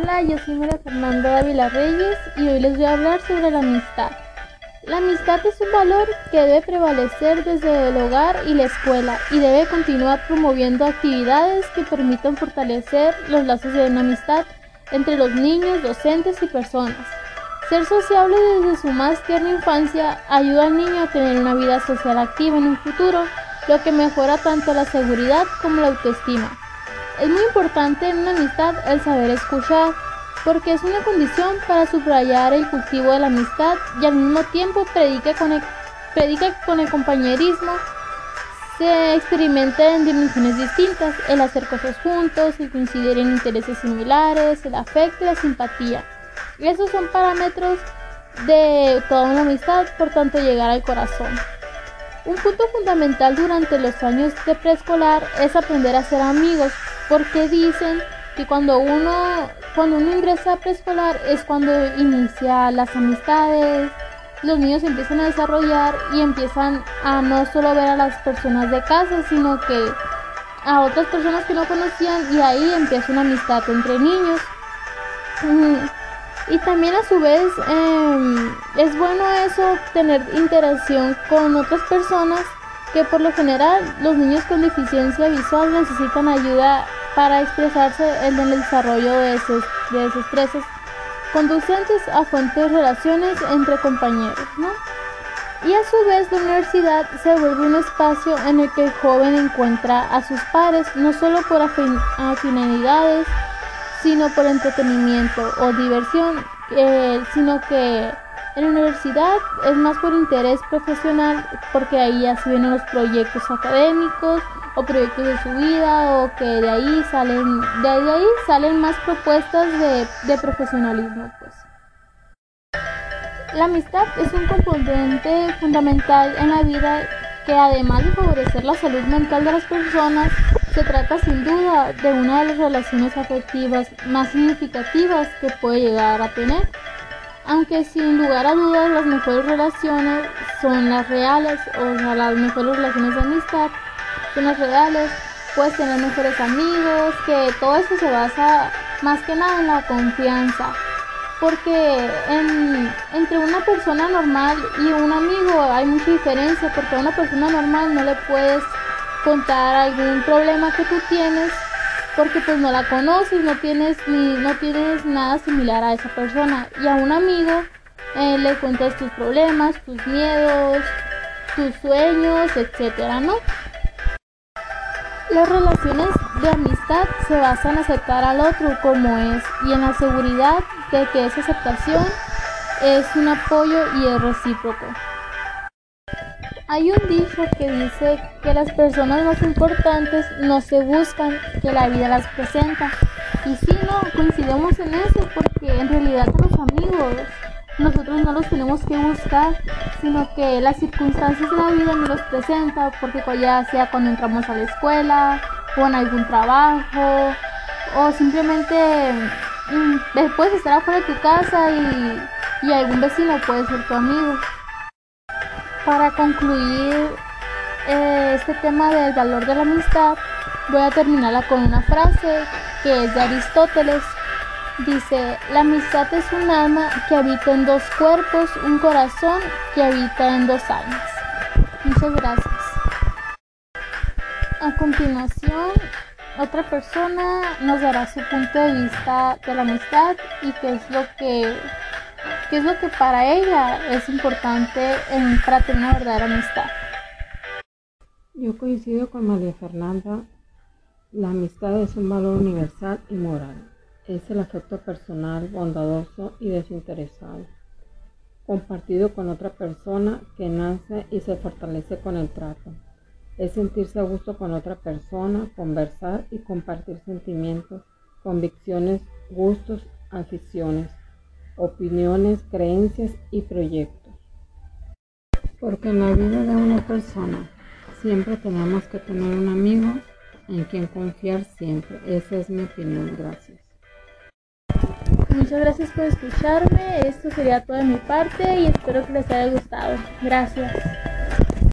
Hola, yo soy María Fernanda Dávila Reyes y hoy les voy a hablar sobre la amistad. La amistad es un valor que debe prevalecer desde el hogar y la escuela y debe continuar promoviendo actividades que permitan fortalecer los lazos de una amistad entre los niños, docentes y personas. Ser sociable desde su más tierna infancia ayuda al niño a tener una vida social activa en un futuro, lo que mejora tanto la seguridad como la autoestima. Es muy importante en una amistad el saber escuchar, porque es una condición para subrayar el cultivo de la amistad y al mismo tiempo predica con el, predica con el compañerismo. Se experimenta en dimensiones distintas, el hacer cosas juntos, el coincidir en intereses similares, el afecto y la simpatía. Esos son parámetros de toda una amistad, por tanto llegar al corazón. Un punto fundamental durante los años de preescolar es aprender a ser amigos, porque dicen que cuando uno cuando uno ingresa a preescolar es cuando inicia las amistades, los niños empiezan a desarrollar y empiezan a no solo ver a las personas de casa, sino que a otras personas que no conocían y ahí empieza una amistad entre niños. Mm, y también a su vez em, es bueno eso, tener interacción con otras personas que por lo general los niños con deficiencia visual necesitan ayuda para expresarse en el desarrollo de esos, de esos estreses conducentes a fuentes relaciones entre compañeros. Y a su vez la universidad se vuelve un espacio en el que el joven encuentra a sus pares no solo por afinidades, sino por entretenimiento o diversión, eh, sino que en la universidad es más por interés profesional porque ahí ya se vienen los proyectos académicos o proyectos de su vida o que de ahí salen de ahí salen más propuestas de, profesionalismo pues. La amistad es un componente fundamental en la vida que además de favorecer la salud mental de las personas se trata sin duda de una de las relaciones afectivas más significativas que puede llegar a tener aunque sin lugar a dudas las mejores relaciones son las reales o sea las mejores relaciones de amistad son reales, puedes tener mejores amigos, que todo eso se basa más que nada en la confianza. Porque entre una persona normal y un amigo hay mucha diferencia, porque a una persona normal no le puedes contar algún problema que tú tienes porque pues no la conoces, no tienes ni no tienes nada similar a esa persona y a un amigo eh, le cuentas tus problemas, tus miedos, tus sueños, etcétera, ¿no? Las relaciones de amistad se basan en aceptar al otro como es y en la seguridad de que esa aceptación es un apoyo y es recíproco. Hay un dicho que dice que las personas más importantes no se buscan, que la vida las presenta. Y si no, coincidimos en eso porque en realidad los amigos nosotros no los tenemos que buscar, sino que las circunstancias de la vida nos los presenta, porque ya sea cuando entramos a la escuela, o en algún trabajo, o simplemente mm, puedes estar afuera de tu casa y, y algún vecino puede ser tu amigo. Para concluir eh, este tema del valor de la amistad, voy a terminarla con una frase que es de Aristóteles Dice, la amistad es un alma que habita en dos cuerpos, un corazón que habita en dos almas. Muchas gracias. A continuación, otra persona nos dará su punto de vista de la amistad y qué es lo que, qué es lo que para ella es importante en, para tener una verdadera amistad. Yo coincido con María Fernanda, la amistad es un valor universal y moral es el afecto personal, bondadoso y desinteresado, compartido con otra persona que nace y se fortalece con el trato. Es sentirse a gusto con otra persona, conversar y compartir sentimientos, convicciones, gustos, aficiones, opiniones, creencias y proyectos. Porque en la vida de una persona siempre tenemos que tener un amigo en quien confiar siempre. Esa es mi opinión. Gracias. Muchas gracias por escucharme. Esto sería toda mi parte y espero que les haya gustado. Gracias.